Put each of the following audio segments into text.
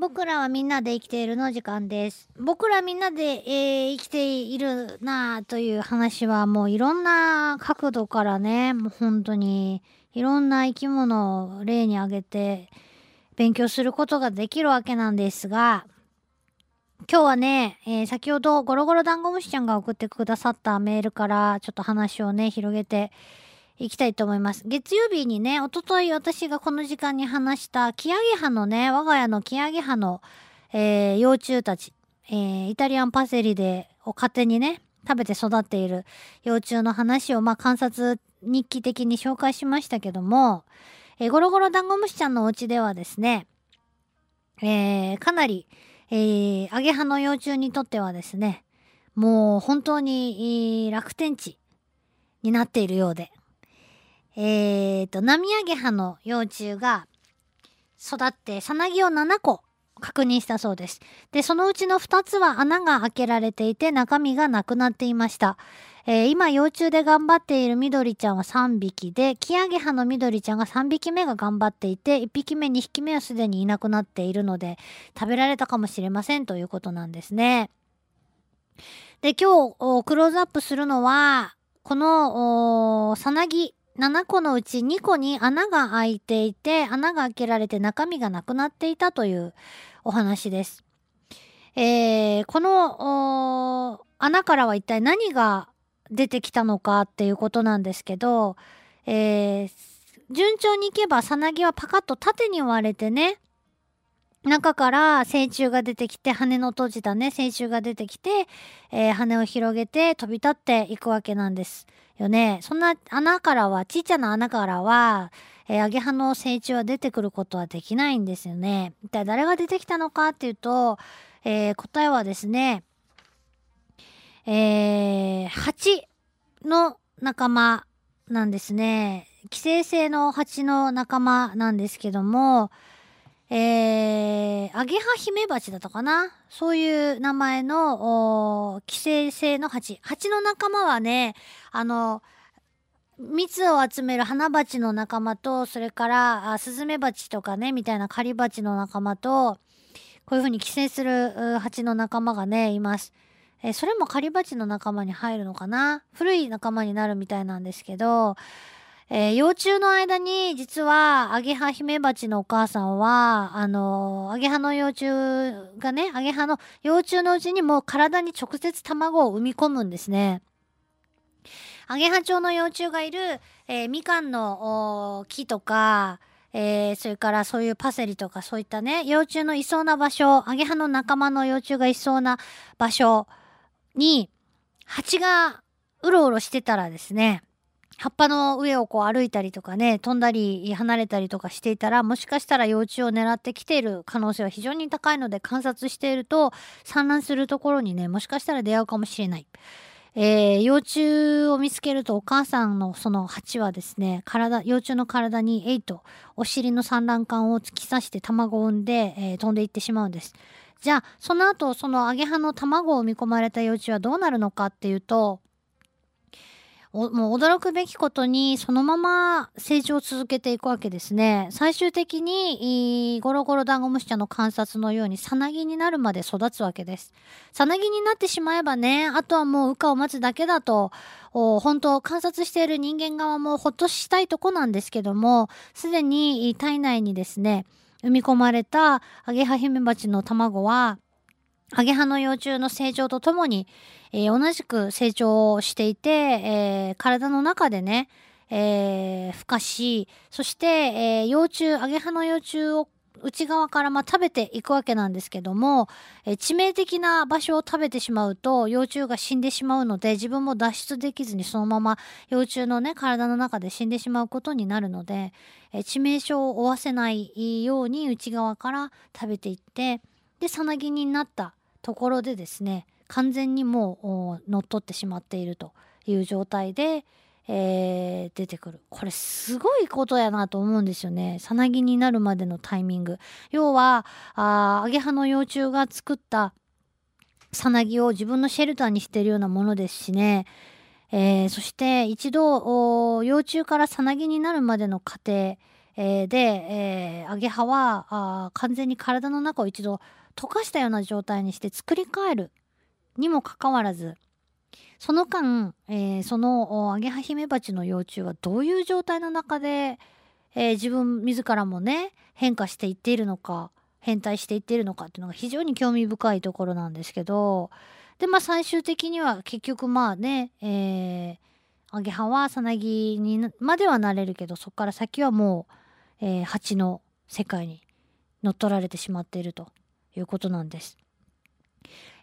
僕らはみんなで生きているの時間です。僕らみんなで、えー生きているなという話はもういろんな角度からね、もう本当にいろんな生き物を例に挙げて勉強することができるわけなんですが、今日はね、えー先ほどゴロゴロダンゴムシちゃんが送ってくださったメールからちょっと話をね、広げていきたいと思います。月曜日にね、おととい私がこの時間に話したキアゲハのね、我が家のキアゲハの、えー幼虫たち、えーイタリアンパセリでを勝手にね、食べて育っている幼虫の話を、まあ、観察日記的に紹介しましたけども、えーゴロゴロダンゴムシちゃんのお家ではですね、えーかなり、えー、アゲハの幼虫にとってはですね、もう本当に、楽天地になっているようで、えーと、ナミアゲハの幼虫が育って、さなぎを7個確認したそうです。で、そのうちの2つは穴が開けられていて中身がなくなっていました。えー今幼虫で頑張っている緑ちゃんは3匹で、キアゲハの緑ちゃんが3匹目が頑張っていて、1匹目、2匹目はすでにいなくなっているので、食べられたかもしれませんということなんですね。で、今日クローズアップするのは、この、おさなぎ7個のうち2個に穴が開いていて、穴が開けられて中身がなくなっていたというお話です。えーこの穴からは一体何が出てきたのかっていうことなんですけど、えー順調にいけばさなぎはパカッと縦に割れてね、中から成虫が出てきて、羽の閉じたね、成虫が出てきて、えー羽を広げて飛び立っていくわけなんですよね。そんな穴からは、ちっちゃな穴からは、えーアゲハの成虫は出てくることはできないんですよね。一体誰が出てきたのかっていうと、えー答えはですね、えー、蜂の仲間なんですね。寄生性の蜂の仲間なんですけども、えー、アゲハヒメバチだったかな？そういう名前の、寄生性の蜂。蜂の仲間はね、あの、蜜を集める花鉢の仲間と、それから、あスズメバチとかね、みたいな狩り鉢の仲間と、こういう風に寄生する蜂の仲間がね、います。えーそれも狩り鉢の仲間に入るのかな？古い仲間になるみたいなんですけど、えー幼虫の間に実はアゲハヒメバチのお母さんは、あのーアゲハの幼虫がね、アゲハの幼虫のうちにもう体に直接卵を産み込むんですね。アゲハチョウの幼虫がいる、えーみかんの木とか、えーそれからそういうパセリとかそういったね、幼虫のいそうな場所、アゲハの仲間の幼虫がいそうな場所に、蜂がうろうろしてたらですね、葉っぱの上をこう歩いたりとかね、飛んだり離れたりとかしていたら、もしかしたら幼虫を狙ってきている可能性は非常に高いので観察していると、産卵するところにね、もしかしたら出会うかもしれない。えー幼虫を見つけるとお母さんのその蜂はですね、体、幼虫の体にえいとお尻の産卵管を突き刺して卵を産んで、えー飛んでいってしまうんです。じゃあ、その後、そのアゲハの卵を産み込まれた幼虫はどうなるのかっていうと、もう驚くべきことにそのまま成長を続けていくわけですね。最終的にゴロゴロダンゴムシちゃんの観察のようにさなぎになるまで育つわけです。さなぎになってしまえばね、あとはもう羽化を待つだけだと、本当観察している人間側もほっとしたいとこなんですけども、すでに体内にですね、産み込まれたアゲハヒメバチの卵は、アゲハの幼虫の成長とともに、えー同じく成長していて、えー体の中でね、えー孵化し、そして、えー幼虫、アゲハの幼虫を内側からまあ食べていくわけなんですけども、えー致命的な場所を食べてしまうと幼虫が死んでしまうので自分も脱出できずにそのまま幼虫のね体の中で死んでしまうことになるので、えー致命傷を負わせないように内側から食べていってでさなぎになったところでですね完全にもう乗っ取ってしまっているという状態で、えー出てくる。これすごいことやなと思うんですよね。さなぎになるまでのタイミング。要はあアゲハの幼虫が作ったさなぎを自分のシェルターにしているようなものですしね。えーそして一度幼虫からさなぎになるまでの過程、えーで、えーアゲハは完全に体の中を一度溶かしたような状態にして作り変えるにもかかわらずその間、えーそのアゲハヒメバチの幼虫はどういう状態の中で、えー自分自らもね変化していっているのか変態していっているのかっていうのが非常に興味深いところなんですけどでまあ最終的には結局まあね、えーアゲハはさなぎにまではなれるけどそこから先はもう、えー蜂の世界に乗っ取られてしまっていると。いうことなんです。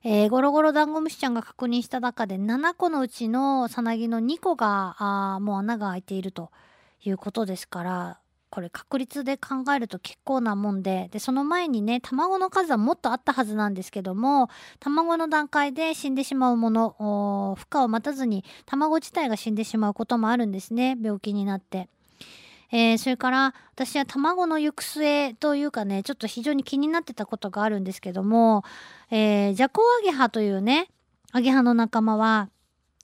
えーゴロゴロダンゴムシちゃんが確認した中で7個のうちのさなぎの2個があもう穴が開いているということですからこれ確率で考えると結構なもんででその前にね卵の数はもっとあったはずなんですけども卵の段階で死んでしまうものおー孵化を待たずに卵自体が死んでしまうこともあるんですね病気になって。えーそれから私は卵の行く末というかねちょっと非常に気になってたことがあるんですけども、えージャコウアゲハというねアゲハの仲間は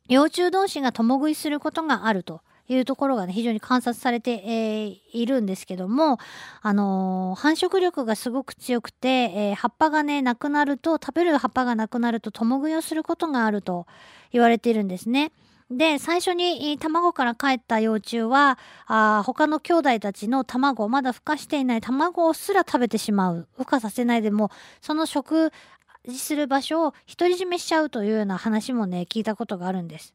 幼虫同士が共食いすることがあるというところがね非常に観察されて、えーいるんですけども、あのー繁殖力がすごく強くて、えー葉っぱがねなくなると食べる葉っぱがなくなると共食いをすることがあると言われているんですね。で最初に卵から帰った幼虫はあ他の兄弟たちの卵まだ孵化していない卵をすら食べてしまう孵化させないでもその食事する場所を独り占めしちゃうというような話もね聞いたことがあるんです。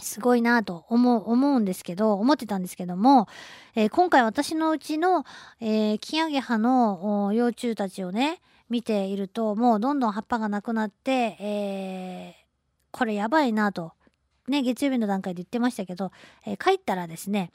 すごいなと思う思うんですけど思ってたんですけども、えー今回私のうちの、えーキアゲハの幼虫たちをね見ているともうどんどん葉っぱがなくなって、えーこれやばいなとね月曜日の段階で言ってましたけど、えー帰ったらですね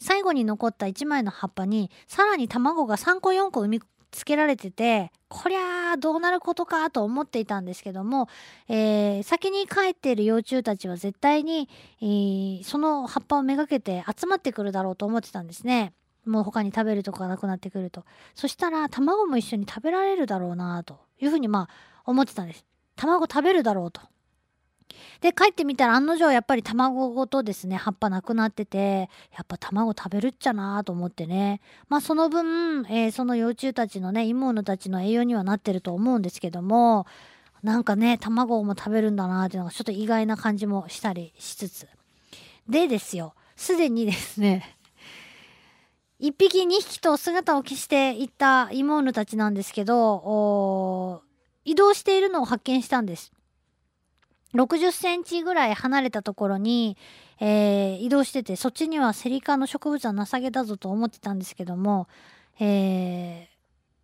最後に残った1枚の葉っぱにさらに卵が3個4個産みつけられててこりゃあどうなることかと思っていたんですけども、えー先に帰っている幼虫たちは絶対に、えーその葉っぱをめがけて集まってくるだろうと思ってたんですね。もう他に食べるとこがなくなってくると。そしたら卵も一緒に食べられるだろうなというふうにまあ思ってたんです。卵食べるだろうと。で帰ってみたら案の定やっぱり卵ごとですね葉っぱなくなっててやっぱ卵食べるっちゃなと思ってねまあその分、えーその幼虫たちのね妹たちの栄養にはなってると思うんですけどもなんかね卵も食べるんだなっていうのがちょっと意外な感じもしたりしつつでですよすでにですね1匹2匹と姿を消していった妹たちなんですけど移動しているのを発見したんです。60センチぐらい離れたところに、えー移動しててそっちにはセリ科の植物はなさげだぞと思ってたんですけども、えー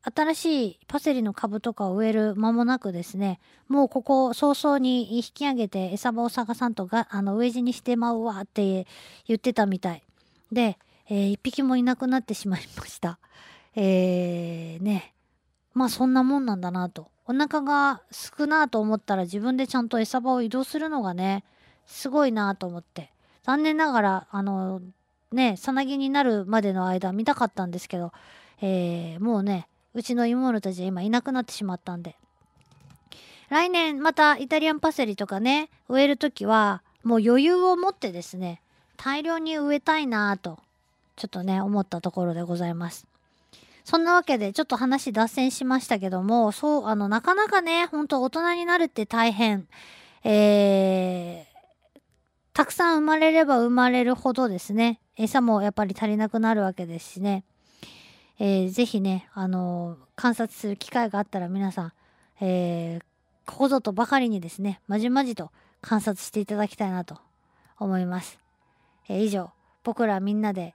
新しいパセリの株とかを植える間もなくですねもうここ早々に引き上げて餌場を探さんとがあの飢え死にしてまうわって言ってたみたいで、えー一匹もいなくなってしまいました。えーねまあそんなもんなんだなと。お腹がすくなと思ったら自分でちゃんと餌場を移動するのがねすごいなと思って。残念ながらあのねさなぎになるまでの間見たかったんですけど、えーもうねうちの妹たちは今いなくなってしまったんで。来年またイタリアンパセリとかね植える時はもう余裕を持ってですね大量に植えたいなとちょっとね思ったところでございます。そんなわけでちょっと話脱線しましたけどもそうあのなかなかね本当大人になるって大変。えーたくさん生まれれば生まれるほどですね餌もやっぱり足りなくなるわけですしね、えーぜひねあの観察する機会があったら皆さん、えーここぞとばかりにですねまじまじと観察していただきたいなと思います、えー以上僕らみんなで